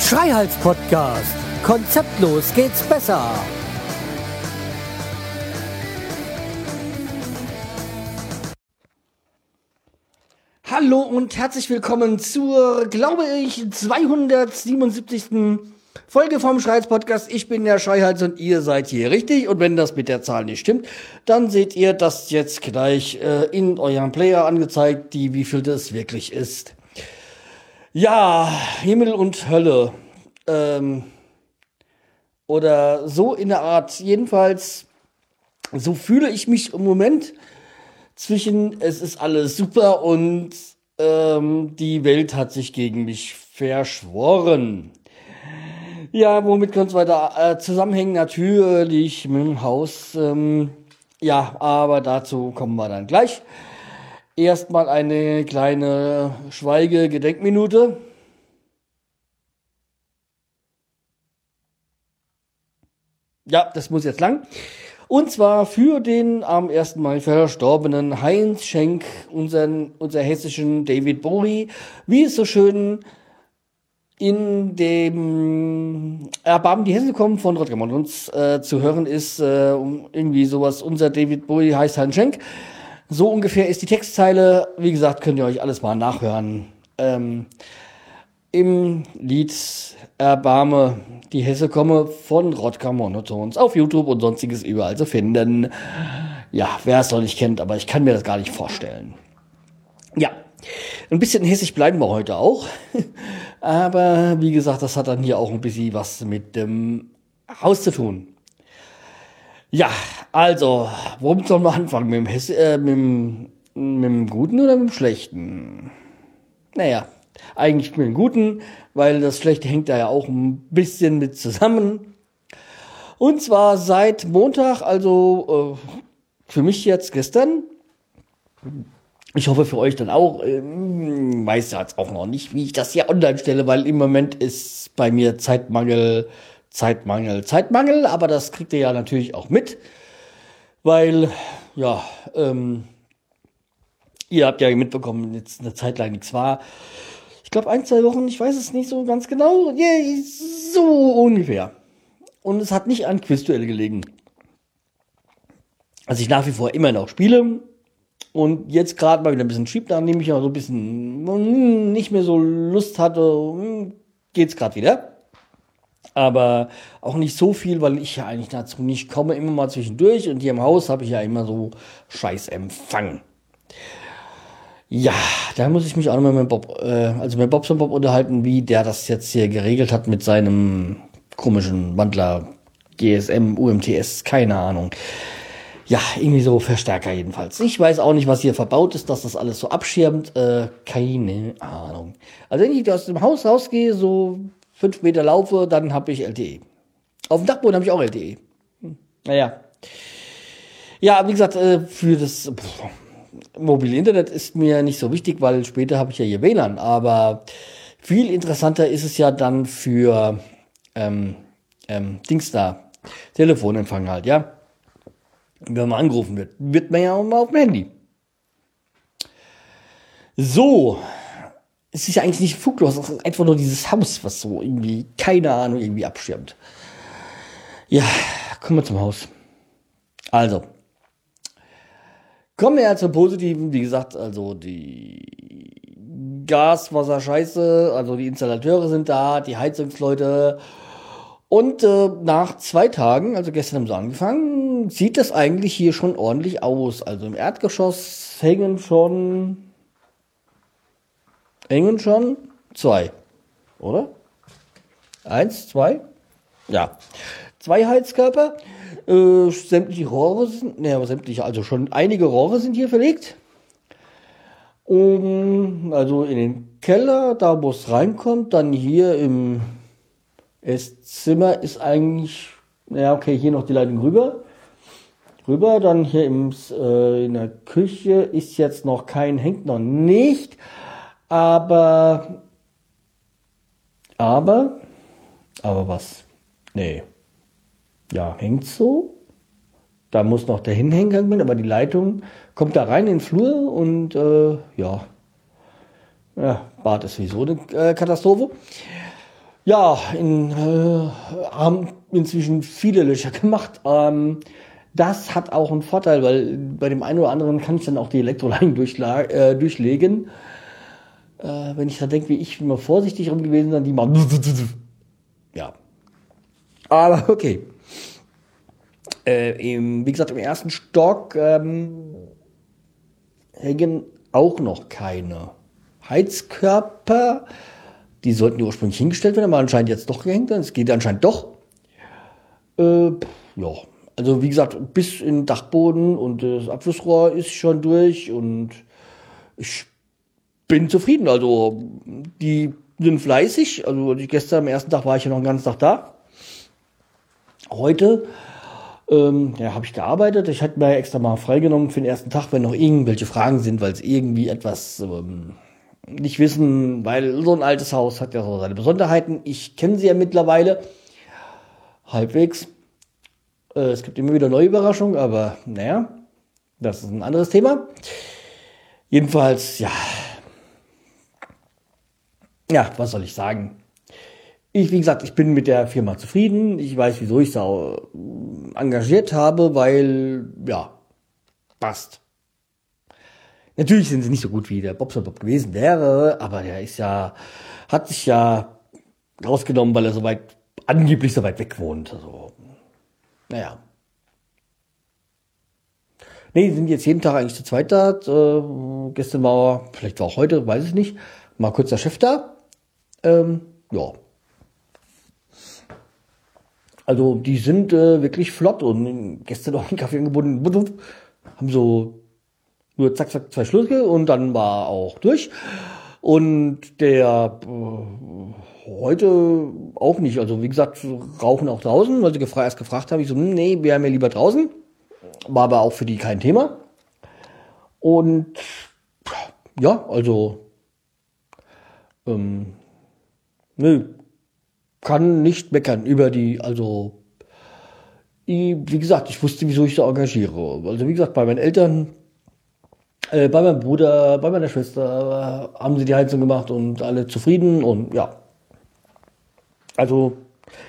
Schreihals Podcast. Konzeptlos geht's besser. Hallo und herzlich willkommen zur, glaube ich, 277. Folge vom Schreihals Podcast. Ich bin der Schreihals und ihr seid hier richtig. Und wenn das mit der Zahl nicht stimmt, dann seht ihr das jetzt gleich äh, in eurem Player angezeigt, die wie viel das wirklich ist. Ja, Himmel und Hölle. Ähm, oder so in der Art. Jedenfalls, so fühle ich mich im Moment zwischen es ist alles super und ähm, die Welt hat sich gegen mich verschworen. Ja, womit könnte es weiter äh, zusammenhängen? Natürlich mit dem Haus. Ähm, ja, aber dazu kommen wir dann gleich. Erstmal eine kleine Schweige-Gedenkminute. Ja, das muss jetzt lang. Und zwar für den am 1. Mai verstorbenen Heinz Schenk, unseren, unser hessischen David Bowie, wie es so schön in dem Erbarmen die Hesse kommen von Rodger uns äh, zu hören ist, äh, irgendwie sowas, unser David Bowie heißt Heinz Schenk. So ungefähr ist die Textzeile. Wie gesagt, könnt ihr euch alles mal nachhören. Ähm, Im Lied Erbarme die Hesse komme von Rodger Monotons auf YouTube und sonstiges überall zu finden. Ja, wer es noch nicht kennt, aber ich kann mir das gar nicht vorstellen. Ja, ein bisschen hessisch bleiben wir heute auch. aber wie gesagt, das hat dann hier auch ein bisschen was mit dem Haus zu tun. Ja, also, womit sollen wir anfangen? Mit dem, Hess äh, mit, dem, mit dem Guten oder mit dem Schlechten? Naja, eigentlich mit dem Guten, weil das Schlechte hängt da ja auch ein bisschen mit zusammen. Und zwar seit Montag, also äh, für mich jetzt gestern. Ich hoffe für euch dann auch. Ähm, weiß jetzt auch noch nicht, wie ich das hier online stelle, weil im Moment ist bei mir Zeitmangel Zeitmangel, Zeitmangel, aber das kriegt ihr ja natürlich auch mit, weil, ja, ähm, ihr habt ja mitbekommen, jetzt eine Zeit lang nichts war. Ich glaube, ein, zwei Wochen, ich weiß es nicht so ganz genau, yeah, so ungefähr. Und es hat nicht an Quizduelle gelegen. Also ich nach wie vor immer noch spiele und jetzt gerade mal wieder ein bisschen schieb, nachdem ich ja so ein bisschen hm, nicht mehr so Lust hatte, hm, geht's gerade wieder aber auch nicht so viel, weil ich ja eigentlich dazu nicht komme, immer mal zwischendurch und hier im Haus habe ich ja immer so scheiß Empfang. Ja, da muss ich mich auch noch mit Bob, äh, also mit Bobson Bob unterhalten, wie der das jetzt hier geregelt hat mit seinem komischen Wandler GSM, UMTS, keine Ahnung. Ja, irgendwie so Verstärker jedenfalls. Ich weiß auch nicht, was hier verbaut ist, dass das alles so abschirmt. Äh, keine Ahnung. Also wenn ich aus dem Haus rausgehe, so fünf Meter laufe, dann habe ich LTE. Auf dem Dachboden habe ich auch LTE. Hm. Naja. Ja, wie gesagt, äh, für das pff, mobile Internet ist mir nicht so wichtig, weil später habe ich ja hier WLAN. Aber viel interessanter ist es ja dann für ähm, ähm, Dings da, Telefonempfang halt, ja. Wenn man angerufen wird, wird man ja auch mal auf dem Handy. So, es ist ja eigentlich nicht fuglos, es ist einfach nur dieses Haus, was so irgendwie, keine Ahnung, irgendwie abschirmt. Ja, kommen wir zum Haus. Also, kommen wir ja zum Positiven. Wie gesagt, also die Gaswasser scheiße, also die Installateure sind da, die Heizungsleute. Und äh, nach zwei Tagen, also gestern haben sie angefangen, sieht das eigentlich hier schon ordentlich aus. Also im Erdgeschoss hängen schon hängen schon zwei, oder? Eins, zwei? Ja. Zwei Heizkörper. Äh, sämtliche Rohre sind, ne, aber sämtliche, also schon einige Rohre sind hier verlegt. Um, also in den Keller, da wo es reinkommt, dann hier im Esszimmer ist eigentlich, ja okay, hier noch die Leitung rüber. Rüber, dann hier im, äh, in der Küche ist jetzt noch kein, hängt noch nicht. Aber, aber, aber was? Nee. Ja, hängt so. Da muss noch der hinhängen, werden, aber die Leitung kommt da rein in den Flur und äh, ja. Ja, Bad ist sowieso eine äh, Katastrophe. Ja, in, äh, haben inzwischen viele Löcher gemacht. Ähm, das hat auch einen Vorteil, weil bei dem einen oder anderen kann ich dann auch die Elektroleinen äh, durchlegen. Äh, wenn ich da denke, wie ich immer vorsichtig rum gewesen bin, die machen. Ja. Aber okay. Äh, im, wie gesagt, im ersten Stock ähm, hängen auch noch keine Heizkörper. Die sollten ursprünglich hingestellt werden, aber anscheinend jetzt doch gehängt. Es geht anscheinend doch. Äh, ja, also wie gesagt, bis in den Dachboden und das Abflussrohr ist schon durch und ich bin zufrieden. Also die sind fleißig. Also gestern am ersten Tag war ich ja noch einen ganzen Tag da. Heute ähm, ja, habe ich gearbeitet. Ich hatte mir extra mal freigenommen für den ersten Tag, wenn noch irgendwelche Fragen sind, weil es irgendwie etwas ähm, nicht wissen, weil so ein altes Haus hat ja so seine Besonderheiten. Ich kenne sie ja mittlerweile halbwegs. Äh, es gibt immer wieder neue Überraschungen, aber naja, das ist ein anderes Thema. Jedenfalls, ja. Ja, was soll ich sagen? Ich, wie gesagt, ich bin mit der Firma zufrieden. Ich weiß, wieso ich sie engagiert habe, weil, ja, passt. Natürlich sind sie nicht so gut wie der Bobser Bob gewesen wäre, aber der ist ja, hat sich ja rausgenommen, weil er so weit, angeblich so weit weg wohnt. Also, naja. Nee, sind jetzt jeden Tag eigentlich zu zweit da. Äh, gestern war, vielleicht war auch heute, weiß ich nicht, mal kurz der Chef da. Ähm, ja. Also die sind äh, wirklich flott und gestern auch einen Kaffee angeboten, haben so nur zack, zack, zwei Schlüssel und dann war auch durch. Und der äh, heute auch nicht. Also wie gesagt, rauchen auch draußen, weil sie gefra erst gefragt haben. Ich so, hm, nee, wir haben ja lieber draußen. War aber auch für die kein Thema. Und ja, also ähm, nö, kann nicht meckern über die, also wie gesagt, ich wusste, wieso ich da engagiere. Also wie gesagt, bei meinen Eltern äh, bei meinem Bruder, bei meiner Schwester äh, haben sie die Heizung gemacht und alle zufrieden und ja. Also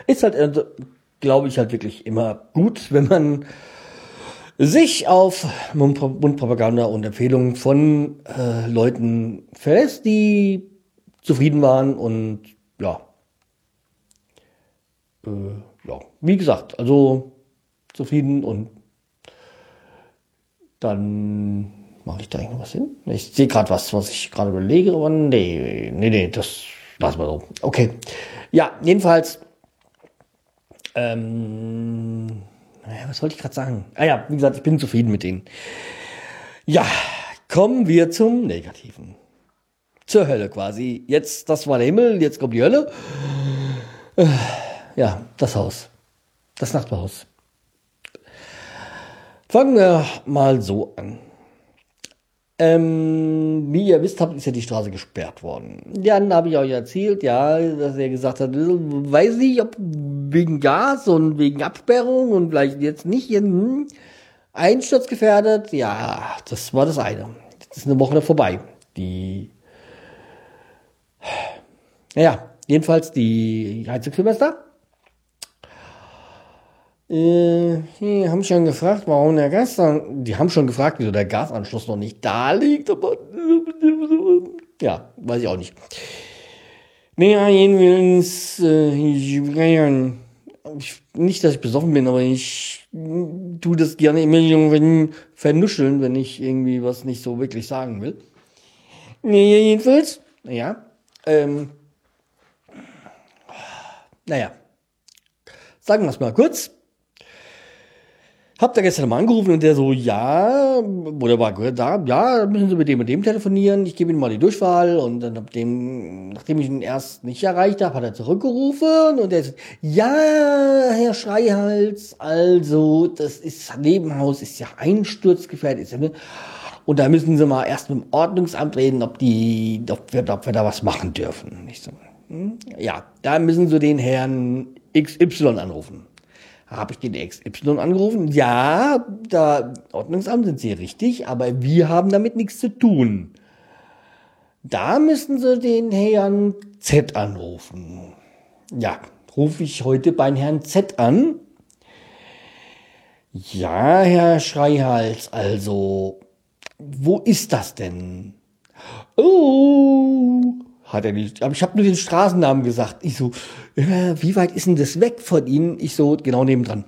ist halt, äh, glaube ich, halt wirklich immer gut, wenn man sich auf Mundpropaganda und Empfehlungen von äh, Leuten verlässt, die zufrieden waren und ja. Äh, ja, wie gesagt, also zufrieden und dann Mache ich da irgendwas hin? Ich sehe gerade was, was ich gerade überlege, aber nee, nee, nee, das lassen wir so. Okay. Ja, jedenfalls, ähm, naja, was wollte ich gerade sagen? Ah ja, wie gesagt, ich bin zufrieden mit denen. Ja, kommen wir zum Negativen. Zur Hölle quasi. Jetzt, das war der Himmel, jetzt kommt die Hölle. Ja, das Haus. Das Nachbarhaus. Fangen wir mal so an. Ähm, wie ihr wisst habt, ist ja die Straße gesperrt worden. Dann habe ich euch erzählt, ja, dass er gesagt hat, weiß nicht, ob wegen Gas und wegen Absperrung und vielleicht jetzt nicht hm, Einsturz gefährdet. Ja, das war das eine. Jetzt ist eine Woche vorbei. Die, naja, jedenfalls die Heizungssemester äh, die haben schon gefragt, warum der Gas dann, die haben schon gefragt, wieso der Gasanschluss noch nicht da liegt, aber ja, weiß ich auch nicht. Naja, jedenfalls, äh, ich, ich, nicht, dass ich besoffen bin, aber ich tu das gerne immer irgendwie vernuscheln, wenn ich irgendwie was nicht so wirklich sagen will. Naja, jedenfalls, naja, ähm, naja, sagen wir es mal kurz. Hab da gestern mal angerufen und der so, ja, oder war da, ja, müssen Sie mit dem und dem telefonieren, ich gebe Ihnen mal die Durchwahl und dann hab dem, nachdem ich ihn erst nicht erreicht habe, hat er zurückgerufen und der so, ja, Herr Schreihals, also, das ist, Nebenhaus ist ja einsturzgefährdet, ist ja? Und da müssen Sie mal erst mit dem Ordnungsamt reden, ob die, ob wir, ob wir da was machen dürfen. Ich so, hm? Ja, da müssen Sie den Herrn XY anrufen habe ich den XY angerufen. Ja, da Ordnungsamt sind Sie richtig, aber wir haben damit nichts zu tun. Da müssen Sie den Herrn Z anrufen. Ja, rufe ich heute beim Herrn Z an. Ja, Herr Schreihals, also, wo ist das denn? Oh, hat er nicht. Aber ich habe nur den Straßennamen gesagt. Ich so, äh, wie weit ist denn das weg von Ihnen? Ich so, genau nebendran.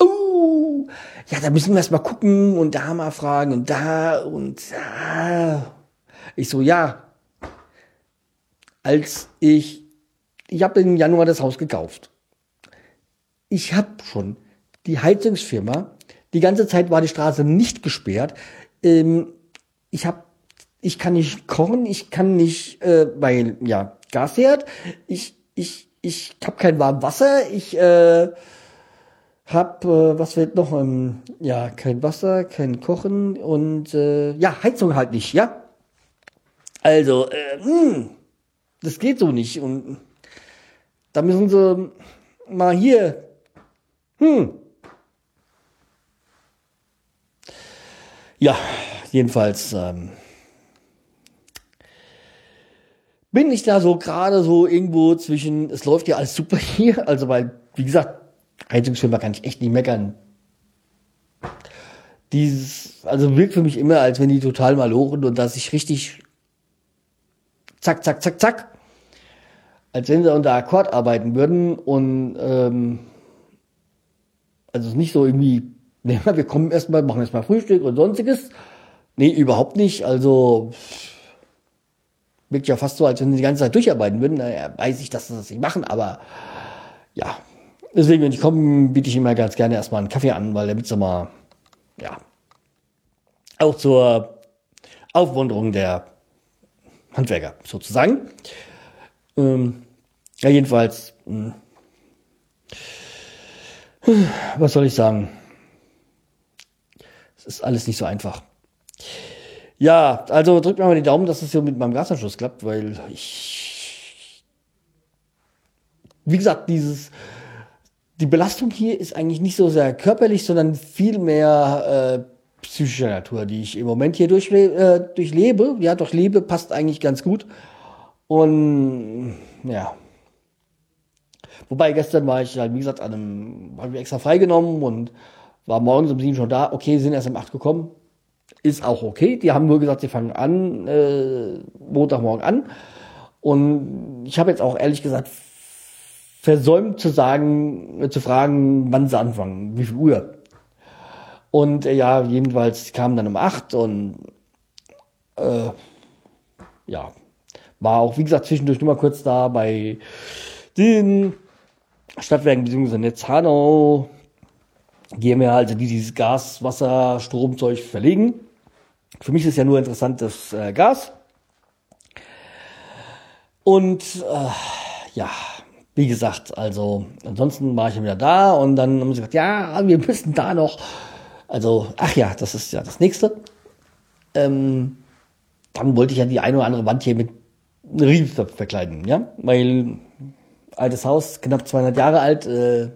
Oh, ja, da müssen wir erst mal gucken und da mal fragen und da und da. Ich so, ja. Als ich, ich habe im Januar das Haus gekauft. Ich habe schon die Heizungsfirma, die ganze Zeit war die Straße nicht gesperrt. Ähm, ich habe ich kann nicht kochen, ich kann nicht, äh, weil, ja, Gasherd, ich, ich, ich habe kein warmes Wasser, ich äh, hab, äh, was wird noch, ähm, ja, kein Wasser, kein Kochen und äh, ja, Heizung halt nicht, ja. Also, äh, mh, hm, das geht so nicht und da müssen sie mal hier, hm. Ja, jedenfalls, ähm, bin ich da so gerade so irgendwo zwischen, es läuft ja alles super hier, also weil, wie gesagt, Heizungsfirma kann ich echt nicht meckern. Dieses, also wirkt für mich immer, als wenn die total mal lochen und dass ich richtig zack, zack, zack, zack, als wenn sie unter Akkord arbeiten würden und ähm, also nicht so irgendwie, nee, wir kommen erstmal, machen erstmal Frühstück und sonstiges. Nee, überhaupt nicht. Also wirkt ja fast so, als wenn sie die ganze Zeit durcharbeiten würden. Naja, weiß ich, dass sie das nicht machen, aber ja. Deswegen, wenn ich komme, biete ich immer ganz gerne erstmal einen Kaffee an, weil damit so mal, ja, auch zur Aufmunterung der Handwerker sozusagen. Ähm, ja, jedenfalls, mh, hm, was soll ich sagen? Es ist alles nicht so einfach. Ja, also drückt mir mal die Daumen, dass es hier mit meinem Gasanschluss klappt, weil ich, wie gesagt, dieses, die Belastung hier ist eigentlich nicht so sehr körperlich, sondern viel mehr äh, psychischer Natur, die ich im Moment hier durchle äh, durchlebe. Ja, durchlebe passt eigentlich ganz gut. Und ja. Wobei gestern war ich halt, wie gesagt, an einem, habe ich extra freigenommen und war morgens um sieben schon da. Okay, sind erst um acht gekommen ist auch okay. Die haben nur gesagt, sie fangen an, äh, Montagmorgen an. Und ich habe jetzt auch ehrlich gesagt versäumt zu sagen, äh, zu fragen, wann sie anfangen, wie viel Uhr. Und äh, ja, jedenfalls kamen dann um acht und äh, ja, war auch, wie gesagt, zwischendurch nur mal kurz da bei den Stadtwerken bzw. Netz Hanau GmbH, also die dieses Gas, Wasser, Stromzeug verlegen. Für mich ist ja nur interessant das äh, Gas. Und äh, ja, wie gesagt, also ansonsten war ich wieder da und dann haben sie gesagt, ja, wir müssen da noch. Also, ach ja, das ist ja das nächste. Ähm, dann wollte ich ja die eine oder andere Wand hier mit Riemen verkleiden, ja, weil altes Haus, knapp 200 Jahre alt, äh,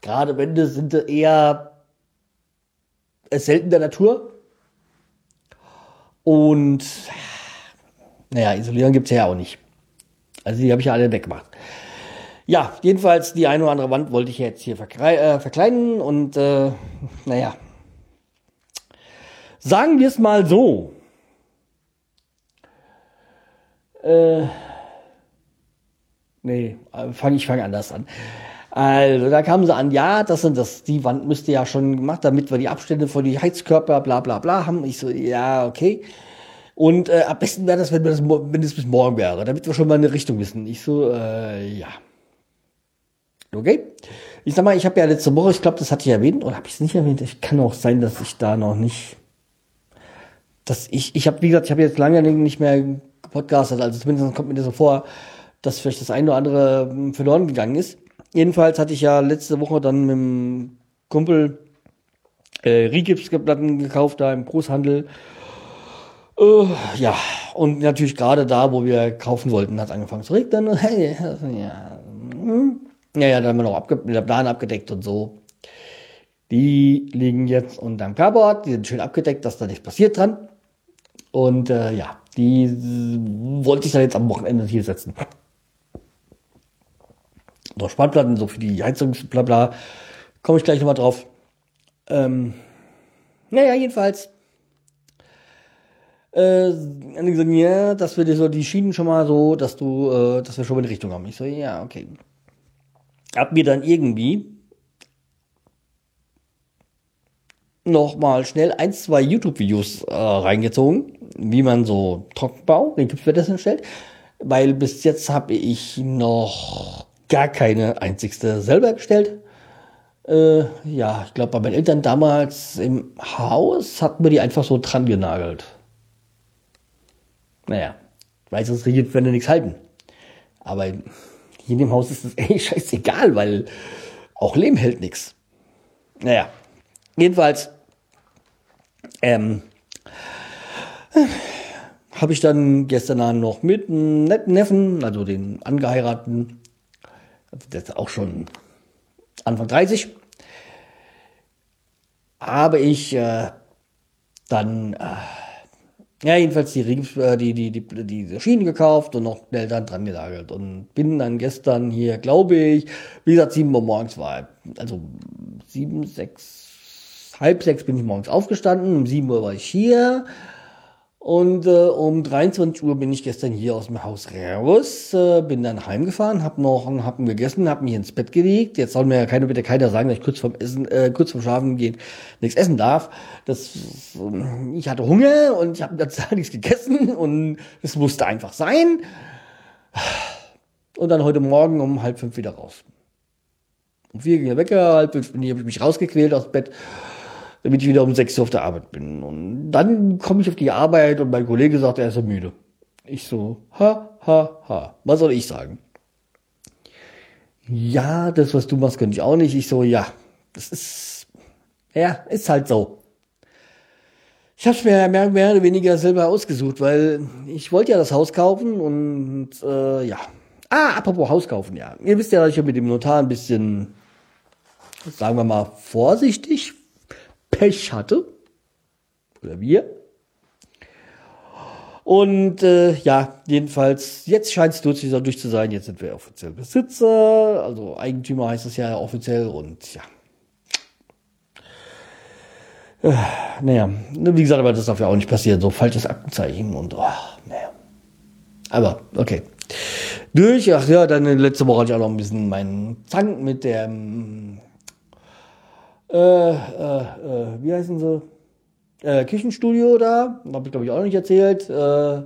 gerade Wände sind eher selten der Natur. Und naja, isolieren gibt's ja auch nicht. Also die habe ich ja alle weggemacht. Ja, jedenfalls die eine oder andere Wand wollte ich jetzt hier äh, verkleiden und äh, naja. Sagen wir es mal so. Äh, nee, fang, ich fange anders an. Also, da kamen sie an, ja, das sind das, die Wand müsste ja schon gemacht, damit wir die Abstände von die Heizkörper, bla bla bla haben. Ich so, ja, okay. Und äh, am besten wäre das, wenn, das, wenn es bis morgen wäre, damit wir schon mal eine Richtung wissen. Ich so, äh, ja. Okay. Ich sag mal, ich habe ja letzte Woche, ich glaube, das hatte ich erwähnt, oder habe ich es nicht erwähnt? Ich kann auch sein, dass ich da noch nicht, dass ich, ich habe, wie gesagt, ich habe jetzt lange nicht mehr gepodcastet, also zumindest kommt mir das so vor, dass vielleicht das eine oder andere hm, verloren gegangen ist. Jedenfalls hatte ich ja letzte Woche dann mit dem Kumpel äh, Rigipsplatten gekauft, da im Großhandel. Äh, ja, und natürlich gerade da, wo wir kaufen wollten, hat es angefangen zu regnen. Hey, ja. Hm. Ja, ja, da haben wir noch abge der Plan abgedeckt und so. Die liegen jetzt unterm Carport, die sind schön abgedeckt, dass da nichts passiert dran. Und äh, ja, die wollte ich dann jetzt am Wochenende hier setzen. Noch Spannplatten, so für die Heizung, bla bla. Komme ich gleich nochmal drauf. Ähm, naja, jedenfalls. Äh, gesagt, ja, dass wir dir so die Schienen schon mal so, dass du, äh, dass wir schon mal in die Richtung haben. Ich so, ja, okay. Hab mir dann irgendwie noch mal schnell ein, zwei YouTube-Videos äh, reingezogen, wie man so Trockenbau, den Gipswettessen stellt, weil bis jetzt habe ich noch gar keine einzigste selber gestellt. Äh, ja, ich glaube, bei meinen Eltern damals im Haus hatten wir die einfach so dran genagelt. Naja, weiß, das regelt, wenn wir nichts halten. Aber hier in dem Haus ist es echt scheißegal, weil auch Lehm hält nichts. Naja, jedenfalls ähm, habe ich dann gestern Abend noch mit einem netten Neffen, also den angeheirateten, der ist auch schon Anfang 30, habe ich äh, dann, äh, ja, jedenfalls die, äh, die, die, die, die Schienen gekauft und noch schnell dann dran gelagert und bin dann gestern hier, glaube ich, wie gesagt, sieben Uhr morgens war, also sieben, sechs, halb sechs bin ich morgens aufgestanden, um sieben Uhr war ich hier, und äh, um 23 Uhr bin ich gestern hier aus dem Haus raus, äh, bin dann heimgefahren, hab noch einen Happen gegessen, hab mich ins Bett gelegt. Jetzt soll mir ja keiner bitte keiner sagen, dass ich kurz vorm Essen, äh, kurz vorm Schlafen gehen nichts essen darf. Das, äh, ich hatte Hunger und ich habe ganz nichts gegessen und es musste einfach sein. Und dann heute Morgen um halb fünf wieder raus. Um vier ging der Wecker, halb fünf bin ich, hab ich mich rausgequält aus dem Bett damit ich wieder um sechs Uhr auf der Arbeit bin. Und dann komme ich auf die Arbeit und mein Kollege sagt, er ist so müde. Ich so, ha, ha, ha. Was soll ich sagen? Ja, das, was du machst, könnte ich auch nicht. Ich so, ja, das ist, ja, ist halt so. Ich habe es mir mehr, mehr oder weniger selber ausgesucht, weil ich wollte ja das Haus kaufen und äh, ja. Ah, apropos Haus kaufen, ja. Ihr wisst ja, dass ich mit dem Notar ein bisschen, sagen wir mal, vorsichtig Pech hatte. Oder wir. Und äh, ja, jedenfalls, jetzt scheint es durch, durch zu sein, jetzt sind wir offiziell Besitzer, also Eigentümer heißt es ja offiziell und ja. Äh, naja, wie gesagt, aber das darf ja auch nicht passieren, so falsches Aktenzeichen und oh, naja. Aber, okay. Durch, ach ja, dann letzte Woche hatte ich auch noch ein bisschen meinen Zank mit der äh, äh, äh, wie heißen sie? Äh, Küchenstudio da, habe ich glaube ich auch nicht erzählt. Äh,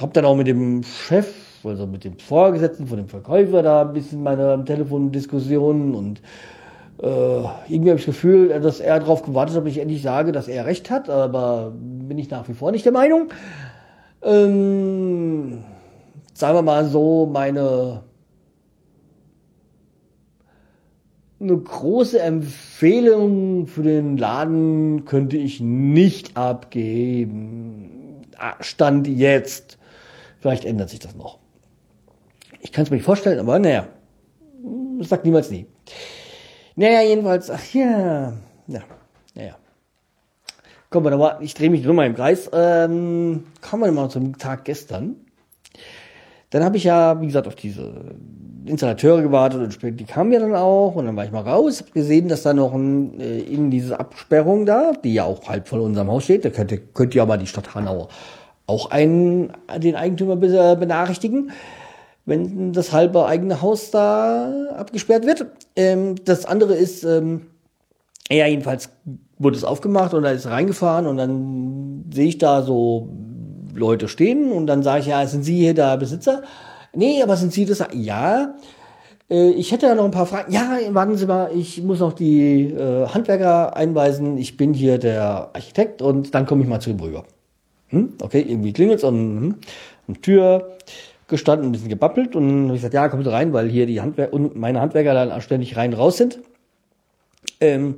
hab dann auch mit dem Chef, also mit dem Vorgesetzten von dem Verkäufer da ein bisschen meine Telefondiskussionen und äh, irgendwie habe ich das Gefühl, dass er darauf gewartet hat, ob ich endlich sage, dass er recht hat, aber bin ich nach wie vor nicht der Meinung. Ähm, sagen wir mal so, meine eine große Empfehlung für den Laden könnte ich nicht abgeben. Ah, Stand jetzt. Vielleicht ändert sich das noch. Ich kann es mir nicht vorstellen, aber naja. Das sagt niemals nie. Naja, jedenfalls, ach ja. Ja, naja. Kommen wir nochmal, ich drehe mich nur mal im Kreis. Ähm, kommen wir mal zum Tag gestern. Dann habe ich ja, wie gesagt, auf diese Installateure gewartet und später, die kamen ja dann auch und dann war ich mal raus, hab gesehen, dass da noch ein, äh, in diese Absperrung da, die ja auch halb von unserem Haus steht, da könnte, könnte ja mal die Stadt Hanau auch einen, den Eigentümer benachrichtigen, wenn das halbe eigene Haus da abgesperrt wird. Ähm, das andere ist, ähm, ja, jedenfalls wurde es aufgemacht und da ist reingefahren und dann sehe ich da so Leute stehen und dann sage ich, ja, sind Sie hier der Besitzer? Nee, aber sind Sie das? Ja. Äh, ich hätte ja noch ein paar Fragen. Ja, warten Sie mal, ich muss noch die äh, Handwerker einweisen. Ich bin hier der Architekt und dann komme ich mal zu ihm rüber. Hm? Okay, irgendwie klingelt's und hm, eine Tür gestanden, ein bisschen gebabbelt und ich gesagt, ja, kommen Sie rein, weil hier die Handwerker und meine Handwerker dann ständig rein raus sind. Ähm,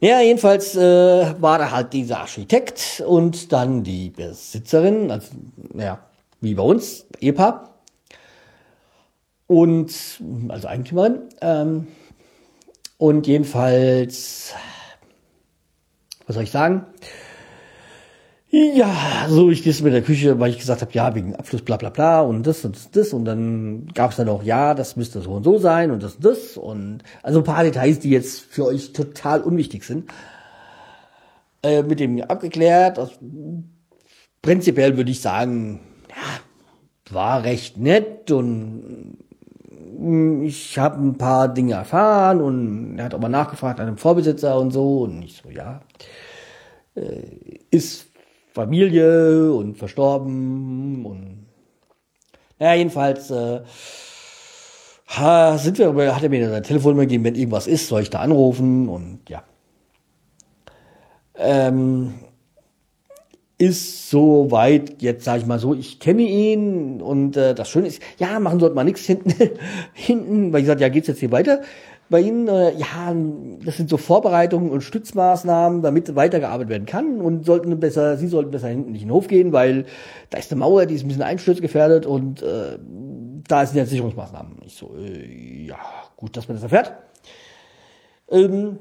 ja, jedenfalls äh, war da halt dieser Architekt und dann die Besitzerin, also ja, wie bei uns, Ehepaar. Und, also Eigentümerin. Ähm, und jedenfalls, was soll ich sagen? Ja, so ich das mit der Küche, weil ich gesagt habe, ja, wegen Abfluss bla bla bla und das und das, und dann gab es dann auch, ja, das müsste so und so sein und das und das und also ein paar Details, die jetzt für euch total unwichtig sind. Äh, mit dem abgeklärt. Das, prinzipiell würde ich sagen, ja, war recht nett und ich habe ein paar Dinge erfahren und er hat auch mal nachgefragt an einem Vorbesitzer und so und ich so, ja, äh, ist Familie und verstorben und ja, jedenfalls äh, sind wir, hat er mir sein Telefon gegeben, wenn irgendwas ist, soll ich da anrufen und ja. Ähm, ist so weit, jetzt sage ich mal so, ich kenne ihn und äh, das Schöne ist, ja, machen sollte mal nichts hinten, hinten, weil ich gesagt, ja, geht's jetzt hier weiter? Bei Ihnen, äh, ja, das sind so Vorbereitungen und Stützmaßnahmen, damit weitergearbeitet werden kann und sollten besser, Sie sollten besser hinten nicht in den Hof gehen, weil da ist eine Mauer, die ist ein bisschen einsturzgefährdet und äh, da sind jetzt Sicherungsmaßnahmen. Ich so, äh, ja, gut, dass man das erfährt. Ähm,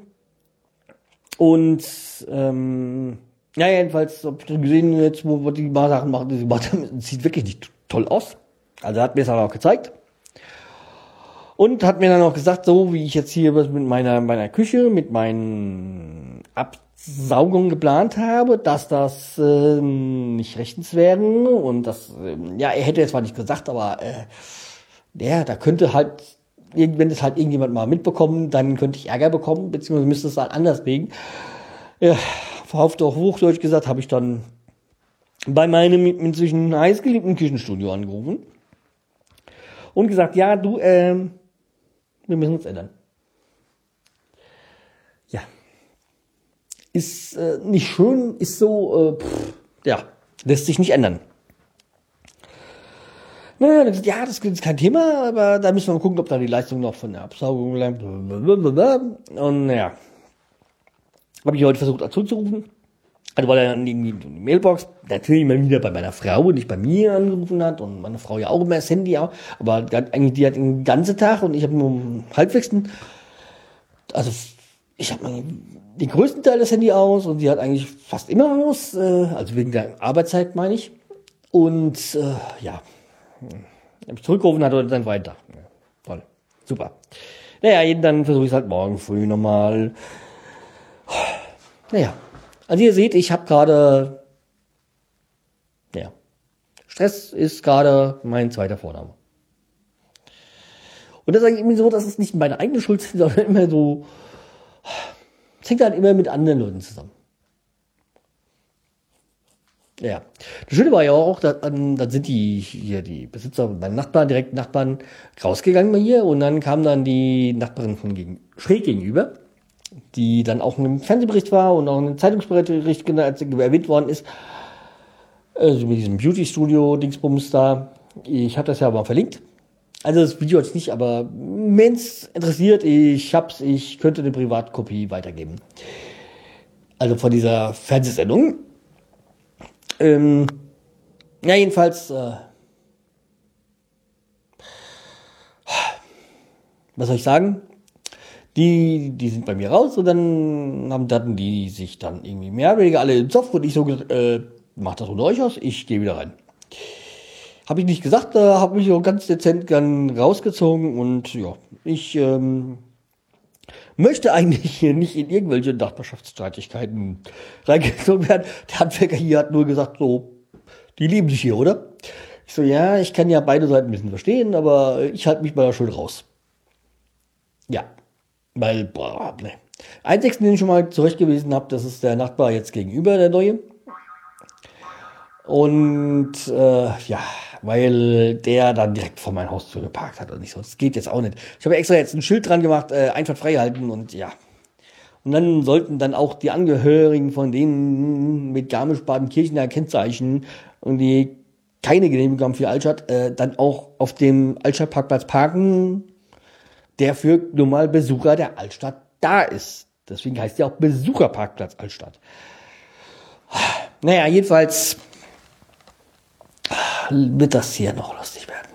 und ähm, ja, jedenfalls hab ich gesehen, jetzt, wo die Sachen machen, die sie gemacht haben, sieht wirklich nicht toll aus. Also hat mir es aber auch gezeigt. Und hat mir dann auch gesagt, so wie ich jetzt hier mit meiner, meiner Küche, mit meinen Absaugungen geplant habe, dass das äh, nicht rechtens werden und das, äh, ja, er hätte jetzt zwar nicht gesagt, aber äh, ja, da könnte halt, wenn das halt irgendjemand mal mitbekommen, dann könnte ich Ärger bekommen, beziehungsweise müsste es halt anders wegen. Ja, verhauft auch Hochdeutsch gesagt, habe ich dann bei meinem inzwischen heißgeliebten Küchenstudio angerufen und gesagt, ja, du, ähm, wir müssen uns ändern. Ja. Ist äh, nicht schön, ist so, äh, pff, ja, lässt sich nicht ändern. Naja, ja, das ist kein Thema, aber da müssen wir mal gucken, ob da die Leistung noch von der Absaugung bleibt. Und naja, habe ich heute versucht anzurufen. Also weil er irgendwie die Mailbox natürlich immer wieder bei meiner Frau und nicht bei mir angerufen hat und meine Frau ja auch immer das Handy auch, aber eigentlich die hat den ganzen Tag und ich habe nur halbwegs also ich habe den größten Teil des Handy aus und sie hat eigentlich fast immer aus, äh, also wegen der Arbeitszeit meine ich. Und äh, ja, habe ich zurückgerufen, hat er dann weiter. Ja, toll, super. Naja, dann versuche ich es halt morgen früh nochmal. Naja, also ihr seht, ich habe gerade, ja, Stress ist gerade mein zweiter Vorname. Und das ist eigentlich immer so, dass es nicht meine eigene Schuld ist, sondern immer so, es hängt halt immer mit anderen Leuten zusammen. Ja. Das Schöne war ja auch, dann, dann sind die hier die Besitzer, meine Nachbarn, direkt Nachbarn rausgegangen bei hier und dann kam dann die Nachbarin von gegen, schräg gegenüber die dann auch in einem Fernsehbericht war und auch in einem Zeitungsbericht erwähnt worden ist. Also mit diesem Beauty-Studio-Dingsbums da. Ich habe das ja mal verlinkt. Also das Video jetzt nicht, aber wenn's interessiert, ich hab's, ich könnte eine Privatkopie weitergeben. Also von dieser Fernsehsendung. Ähm, ja, jedenfalls, äh, was soll ich sagen? Die, die sind bei mir raus und dann haben dann die sich dann irgendwie mehr oder weniger alle in Zoff und ich so gesagt, äh, macht das unter euch aus, ich gehe wieder rein. Habe ich nicht gesagt, da habe mich so ganz dezent dann rausgezogen und ja, ich ähm, möchte eigentlich hier nicht in irgendwelche Nachbarschaftsstreitigkeiten reingezogen werden. Der Handwerker hier hat nur gesagt, so, die lieben sich hier, oder? Ich so, ja, ich kann ja beide Seiten ein bisschen verstehen, aber ich halte mich mal schön raus. Weil, boah, ne. Einzigsten, den ich schon mal zurechtgewiesen habe, das ist der Nachbar jetzt gegenüber, der neue. Und äh, ja, weil der dann direkt vor mein Haus geparkt hat und nicht so. Das geht jetzt auch nicht. Ich habe extra jetzt ein Schild dran gemacht, äh, einfach frei halten und ja. Und dann sollten dann auch die Angehörigen von denen mit Garmisch-Badenkirchener Kennzeichen und die keine Genehmigung haben für Altstadt, äh, dann auch auf dem Altstadtparkplatz parken der für normal Besucher der Altstadt da ist. Deswegen heißt ja auch Besucherparkplatz Altstadt. Naja, jedenfalls wird das hier noch lustig werden.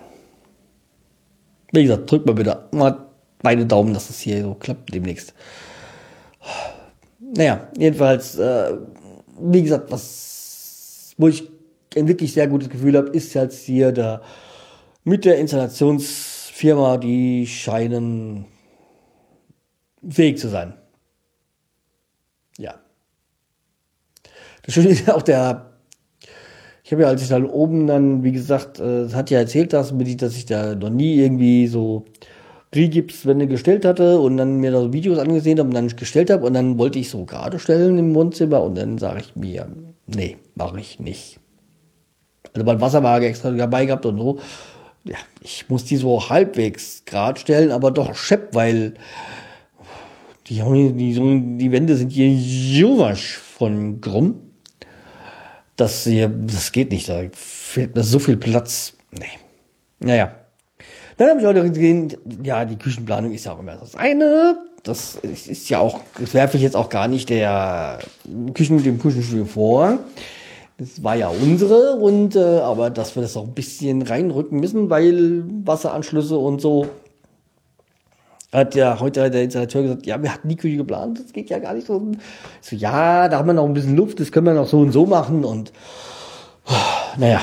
Wie gesagt, drückt mal bitte mal beide Daumen, dass das hier so klappt demnächst. Naja, jedenfalls, äh, wie gesagt, was, wo ich ein wirklich sehr gutes Gefühl habe, ist jetzt hier da mit der Installationsfirma, die scheinen fähig zu sein. Ja. Das Schöne ist auch der, ich habe ja, als ich dann oben dann, wie gesagt, äh, hat ja erzählt, dass, dass ich da noch nie irgendwie so Rigipswände gestellt hatte und dann mir da so Videos angesehen habe und dann gestellt habe und dann wollte ich so gerade stellen im Wohnzimmer und dann sage ich mir, nee, mache ich nicht. Also mein Wasserwaage extra dabei gehabt und so. Ja, ich muss die so halbwegs gerade stellen, aber doch schepp, weil die, die, die Wände sind hier sowas von krumm. Das hier, das geht nicht, da fehlt mir so viel Platz. Nee. Naja, dann habe ich auch gesehen, ja, die Küchenplanung ist ja auch immer das eine. Das ist ja auch, das werfe ich jetzt auch gar nicht der Küchen, dem Küchenstudio vor. Das war ja unsere und äh, aber dass wir das auch ein bisschen reinrücken müssen, weil Wasseranschlüsse und so hat ja heute der Installateur gesagt, ja, wir hatten die Küche geplant, das geht ja gar nicht so. so ja, da haben wir noch ein bisschen Luft, das können wir noch so und so machen und naja,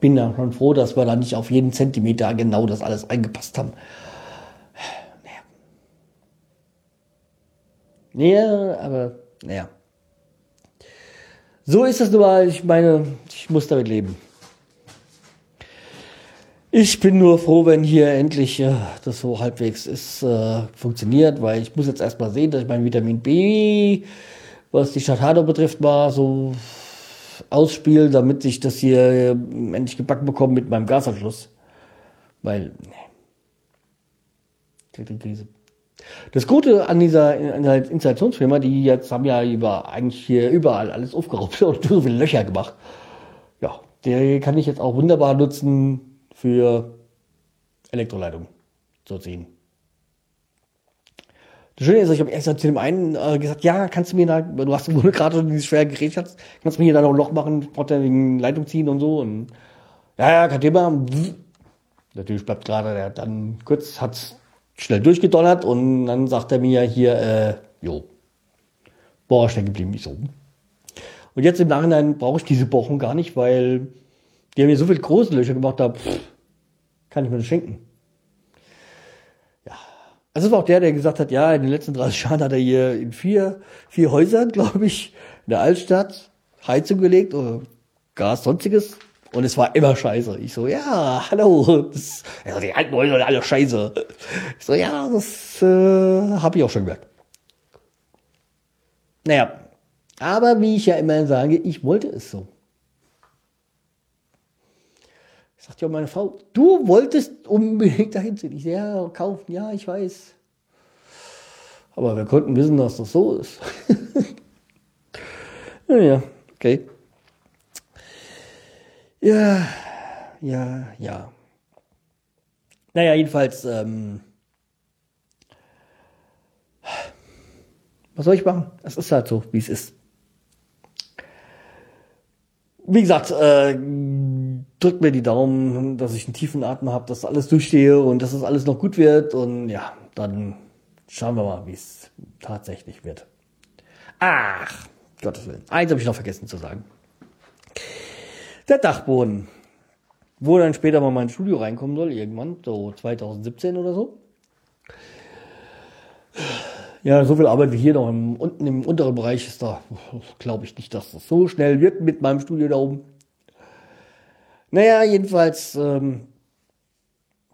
bin da schon froh, dass wir da nicht auf jeden Zentimeter genau das alles eingepasst haben. Naja, aber naja. So ist das nun mal. Ich meine, ich muss damit leben. Ich bin nur froh, wenn hier endlich äh, das so halbwegs ist, äh, funktioniert, weil ich muss jetzt erstmal sehen, dass ich mein Vitamin B, was die Stadt Hanau betrifft, mal so ausspiele, damit ich das hier äh, endlich gebacken bekomme mit meinem Gasanschluss. Weil, nee. Krise. Das Gute an dieser, Installationsfirma, die jetzt haben ja über, eigentlich hier überall alles aufgeraubt und so viele Löcher gemacht. Ja, der kann ich jetzt auch wunderbar nutzen für Elektroleitung zu ziehen. Das Schöne ist, ich habe erst zu dem einen äh, gesagt, ja, kannst du mir da, du hast gerade dieses schwere Gerät hast, kannst du mir da noch ein Loch machen, wegen Leitung ziehen und so. Und ja, ja, kein Thema. Natürlich bleibt gerade, der dann kurz hat schnell durchgedonnert und dann sagt er mir hier, äh, jo, boah, stecken geblieben, ich so. Und jetzt im Nachhinein brauche ich diese Bochum gar nicht, weil die haben mir so viel große Löcher gemacht, da pff, kann ich mir das schenken. Das ist auch der, der gesagt hat, ja, in den letzten 30 Jahren hat er hier in vier, vier Häusern, glaube ich, in der Altstadt Heizung gelegt oder Gas, sonstiges. Und es war immer scheiße. Ich so, ja, hallo. Das, also die alten Häuser sind alle scheiße. Ich so, ja, das äh, habe ich auch schon gehört. Naja, aber wie ich ja immer sage, ich wollte es so. Sagt ja meine Frau, du wolltest unbedingt dahin ziehen. Ich sage, ja, kaufen, ja, ich weiß. Aber wir konnten wissen, dass das so ist. naja, okay. Ja, ja, ja. Naja, jedenfalls, ähm, was soll ich machen? Es ist halt so, wie es ist. Wie gesagt, äh, drückt mir die Daumen, dass ich einen tiefen Atem habe, dass alles durchstehe und dass es das alles noch gut wird. Und ja, dann schauen wir mal, wie es tatsächlich wird. Ach, Gottes Willen. Eins habe ich noch vergessen zu sagen. Der Dachboden. Wo dann später mal mein Studio reinkommen soll, irgendwann, so 2017 oder so. Ja, so viel Arbeit wie hier noch im, unten im unteren Bereich ist da, glaube ich nicht, dass das so schnell wird mit meinem Studio da oben. Naja, jedenfalls ähm,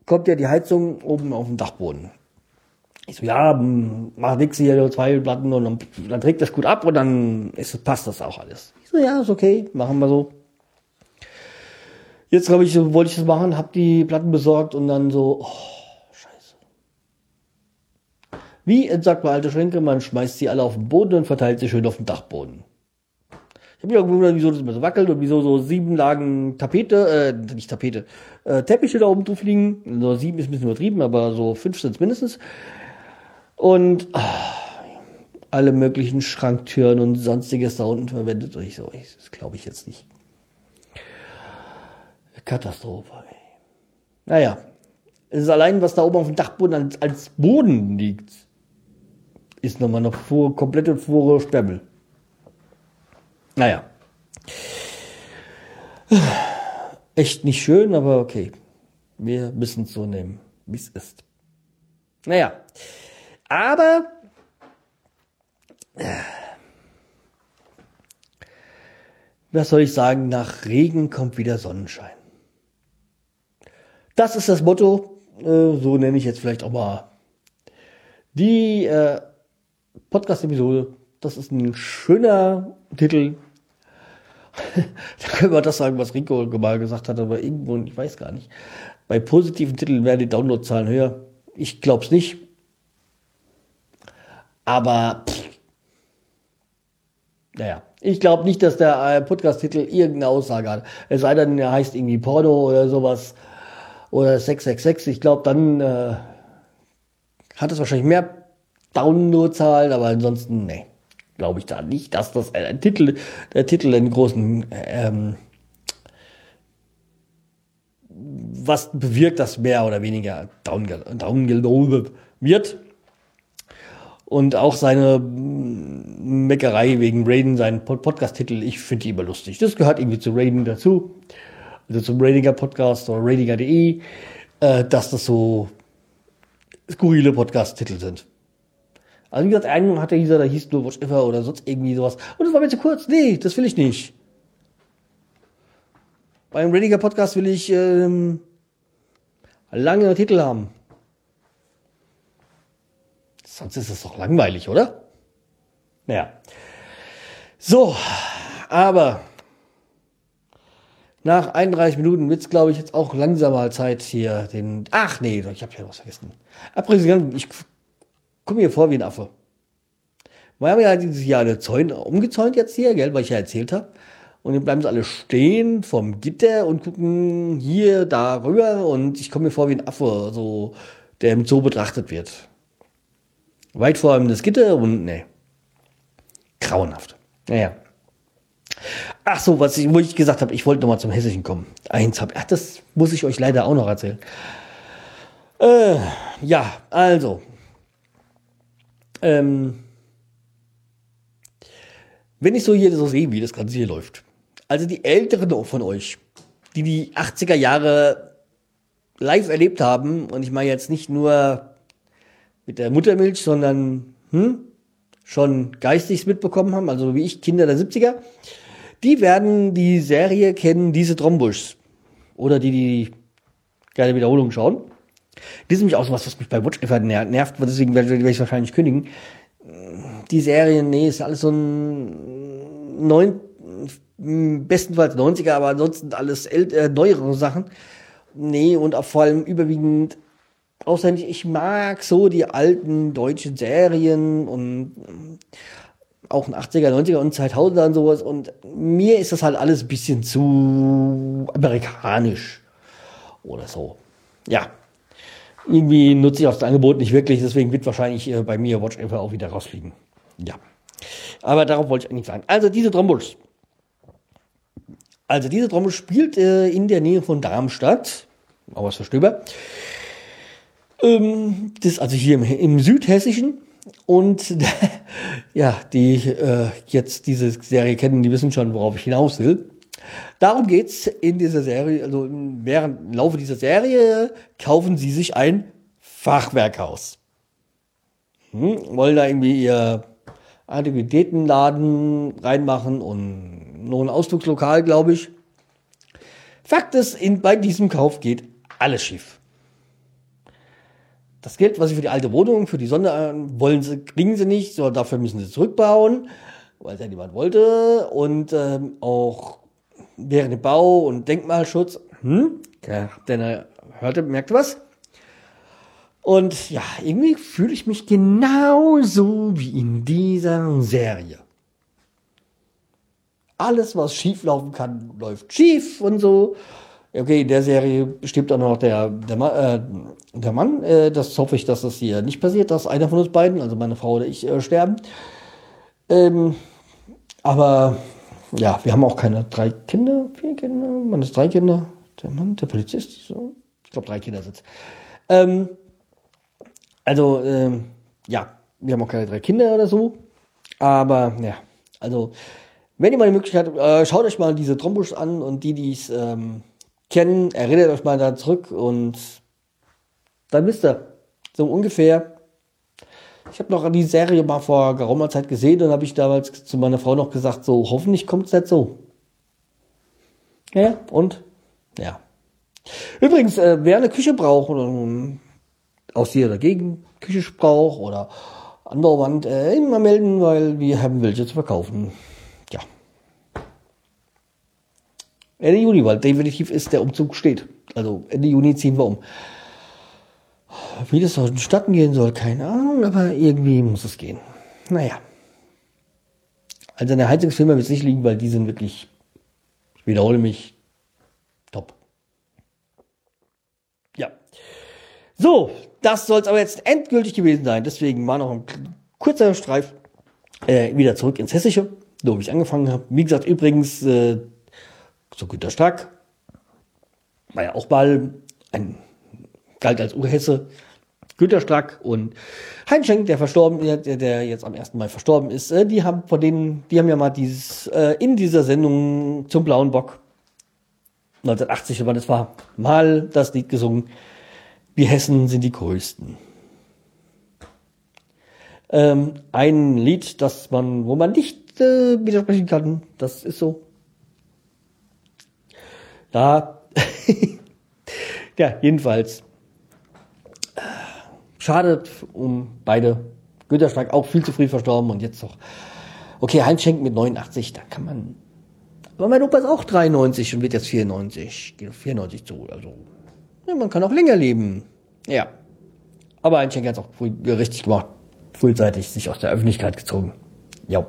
kommt ja die Heizung oben auf dem Dachboden. Ich so, ja, mach nix hier, zwei Platten und dann, dann trägt das gut ab und dann ist, passt das auch alles. Ich so, ja, ist okay, machen wir so. Jetzt glaube ich, wollte ich das machen, hab die Platten besorgt und dann so, oh, scheiße. Wie entsagt man alte Schränke, man schmeißt sie alle auf den Boden und verteilt sie schön auf dem Dachboden habe mich auch gewundert, wieso das immer so wackelt und wieso so sieben Lagen Tapete, äh, nicht Tapete, äh, Teppiche da oben drauf liegen. So sieben ist ein bisschen übertrieben, aber so fünf sind mindestens. Und ah, alle möglichen Schranktüren und sonstiges da unten verwendet. Und ich so, das glaube ich jetzt nicht. Katastrophe. Naja, es ist allein, was da oben auf dem Dachboden als, als Boden liegt, ist nochmal noch vor, komplette vor Sperrmüll. Naja. Echt nicht schön, aber okay. Wir müssen es so nehmen, wie es ist. Naja. Aber was soll ich sagen, nach Regen kommt wieder Sonnenschein. Das ist das Motto, äh, so nenne ich jetzt vielleicht auch mal die äh, Podcast-Episode. Das ist ein schöner Titel. da können wir das sagen, was Rico mal gesagt hat, aber irgendwo, ich weiß gar nicht. Bei positiven Titeln werden die Downloadzahlen höher. Ich glaube es nicht. Aber pff, naja, ich glaube nicht, dass der äh, Podcast-Titel irgendeine Aussage hat. Es sei denn, er heißt irgendwie Porno oder sowas oder 666. Ich glaube, dann äh, hat es wahrscheinlich mehr Downloadzahlen, aber ansonsten, nee, glaube ich da nicht, dass das ein Titel, der Titel einen großen, ähm, was bewirkt, dass mehr oder weniger downgeloadet wird. Und auch seine Meckerei wegen Raiden, seinen Podcast-Titel, ich finde die immer lustig. Das gehört irgendwie zu Raiden dazu. Also zum Raidinger Podcast oder Raidinger.de, äh, dass das so skurrile Podcast-Titel sind. Also wie gesagt, einen hat der hieß, da hieß nur Whatever oder sonst irgendwie sowas. Und das war mir zu kurz. Nee, das will ich nicht. Beim Raidinger Podcast will ich ähm, lange Titel haben. Sonst ist es doch langweilig, oder? Naja. So, aber nach 31 Minuten wird's, glaube ich, jetzt auch langsam mal Zeit hier den. Ach nee, ich habe ja was vergessen. Abpräsident, ich komme mir vor wie ein Affe. Wir haben ja dieses Jahr eine Zäune umgezäunt jetzt hier, gell, weil ich ja erzählt habe. Und dann bleiben sie alle stehen vom Gitter und gucken hier, da rüber und ich komme mir vor wie ein Affe, so, der im Zoo betrachtet wird. Weit vor allem das Gitter und nee. Grauenhaft. Naja. Ach so, was ich, wo ich gesagt habe, ich wollte noch mal zum Hessischen kommen. Eins habe ach, das muss ich euch leider auch noch erzählen. Äh, ja, also. Ähm, wenn ich so hier so sehe, wie das Ganze hier läuft. Also die Älteren von euch, die die 80er Jahre live erlebt haben, und ich meine jetzt nicht nur mit der Muttermilch, sondern hm, schon geistig mitbekommen haben, also wie ich, Kinder der 70er, die werden die Serie kennen, diese Trombusch. Oder die, die gerne Wiederholung schauen. Das ist nämlich auch so was, mich bei Watch einfach nervt, deswegen werde ich wahrscheinlich kündigen. Die Serie, nee, ist alles so ein neun, bestenfalls 90er, aber ansonsten alles äh, neuere Sachen. Nee, und auch vor allem überwiegend auswendig. Ich mag so die alten deutschen Serien und auch in 80er, 90er und 2000er und sowas. Und mir ist das halt alles ein bisschen zu amerikanisch oder so. Ja. Irgendwie nutze ich auch das Angebot nicht wirklich, deswegen wird wahrscheinlich äh, bei mir Watch Ever auch wieder rausfliegen. Ja. Aber darauf wollte ich eigentlich sagen. Also diese Trombus. Also diese Trombus spielt äh, in der Nähe von Darmstadt. Auch was für Stöber. Ähm, das ist also hier im, im Südhessischen. Und ja, die äh, jetzt diese Serie kennen, die wissen schon, worauf ich hinaus will. Darum geht's in dieser Serie, also während im Laufe dieser Serie kaufen sie sich ein Fachwerkhaus. Hm, wollen da irgendwie ihr Antiquitätenladen reinmachen und noch ein Ausflugslokal, glaube ich. Fakt ist, in, bei diesem Kauf geht alles schief. Das Geld, was sie für die alte Wohnung, für die Sonne äh, wollen sie, kriegen sie nicht, sondern dafür müssen sie zurückbauen, weil es ja niemand wollte. Und ähm, auch während dem Bau und Denkmalschutz, hm, ja, denn er hörte, merkte was. Und ja, irgendwie fühle ich mich genauso wie in dieser Serie. Alles, was schief laufen kann, läuft schief und so. Okay, in der Serie stirbt auch noch der, der, äh, der Mann. Äh, das hoffe ich, dass das hier nicht passiert, dass einer von uns beiden, also meine Frau oder ich, äh, sterben. Ähm, aber ja, wir haben auch keine drei Kinder, vier Kinder, man ist drei Kinder, der Mann, der Polizist, so. glaube, drei Kindersitz. Ähm, also, ähm, ja, wir haben auch keine drei Kinder oder so. Aber, ja, also, wenn ihr mal die Möglichkeit habt, äh, schaut euch mal diese Trombusch an und die, die es ähm, kennen, erinnert euch mal da zurück und dann wisst ihr, so ungefähr. Ich habe noch die Serie mal vor geraumer Zeit gesehen und habe ich damals zu meiner Frau noch gesagt, so hoffentlich kommt es nicht so. Ja, und ja. Übrigens, äh, wer eine Küche braucht oder um, aus hier dagegen Küche braucht oder andere Wand, äh, immer melden, weil wir haben welche zu verkaufen. Ja. Ende Juni, weil definitiv ist der Umzug steht. Also Ende Juni ziehen wir um. Wie das vonstatten gehen soll, keine Ahnung, aber irgendwie muss es gehen. Naja. Also an der Heizungsfirma wird es nicht liegen, weil die sind wirklich, ich wiederhole mich, top. Ja. So, das soll es aber jetzt endgültig gewesen sein. Deswegen war noch ein kurzer Streif äh, wieder zurück ins Hessische, wo ich angefangen habe. Wie gesagt, übrigens, äh, so Günter Stark war ja auch mal ein galt als Urhesse, Günter Strack und Heinz Schenk, der verstorben, der, der jetzt am 1. Mai verstorben ist, äh, die haben von denen, die haben ja mal dieses, äh, in dieser Sendung zum Blauen Bock 1980, wann es war, mal das Lied gesungen, wir Hessen sind die Größten. Ähm, ein Lied, das man, wo man nicht äh, widersprechen kann, das ist so. Ja, ja, jedenfalls Schade um beide. Günter Stark auch viel zu früh verstorben und jetzt doch. Okay, Heinz Schenk mit 89, da kann man. Aber mein Opa ist auch 93 und wird jetzt 94. Geht auf 94 zu. Also, ja, man kann auch länger leben. Ja. Aber Heinz Schenk hat es auch früh, richtig gemacht. Frühzeitig sich aus der Öffentlichkeit gezogen. Ja.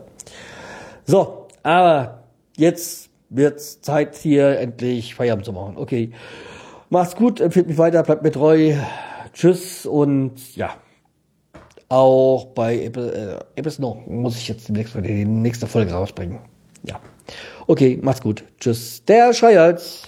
So, aber jetzt wird's Zeit hier endlich Feierabend zu machen. Okay. Macht's gut, empfiehlt mich weiter, bleibt mir treu. Tschüss und ja, auch bei äh, Apple noch muss ich jetzt die nächste, die nächste Folge rausbringen. Ja. Okay, macht's gut. Tschüss. Der Schreihals.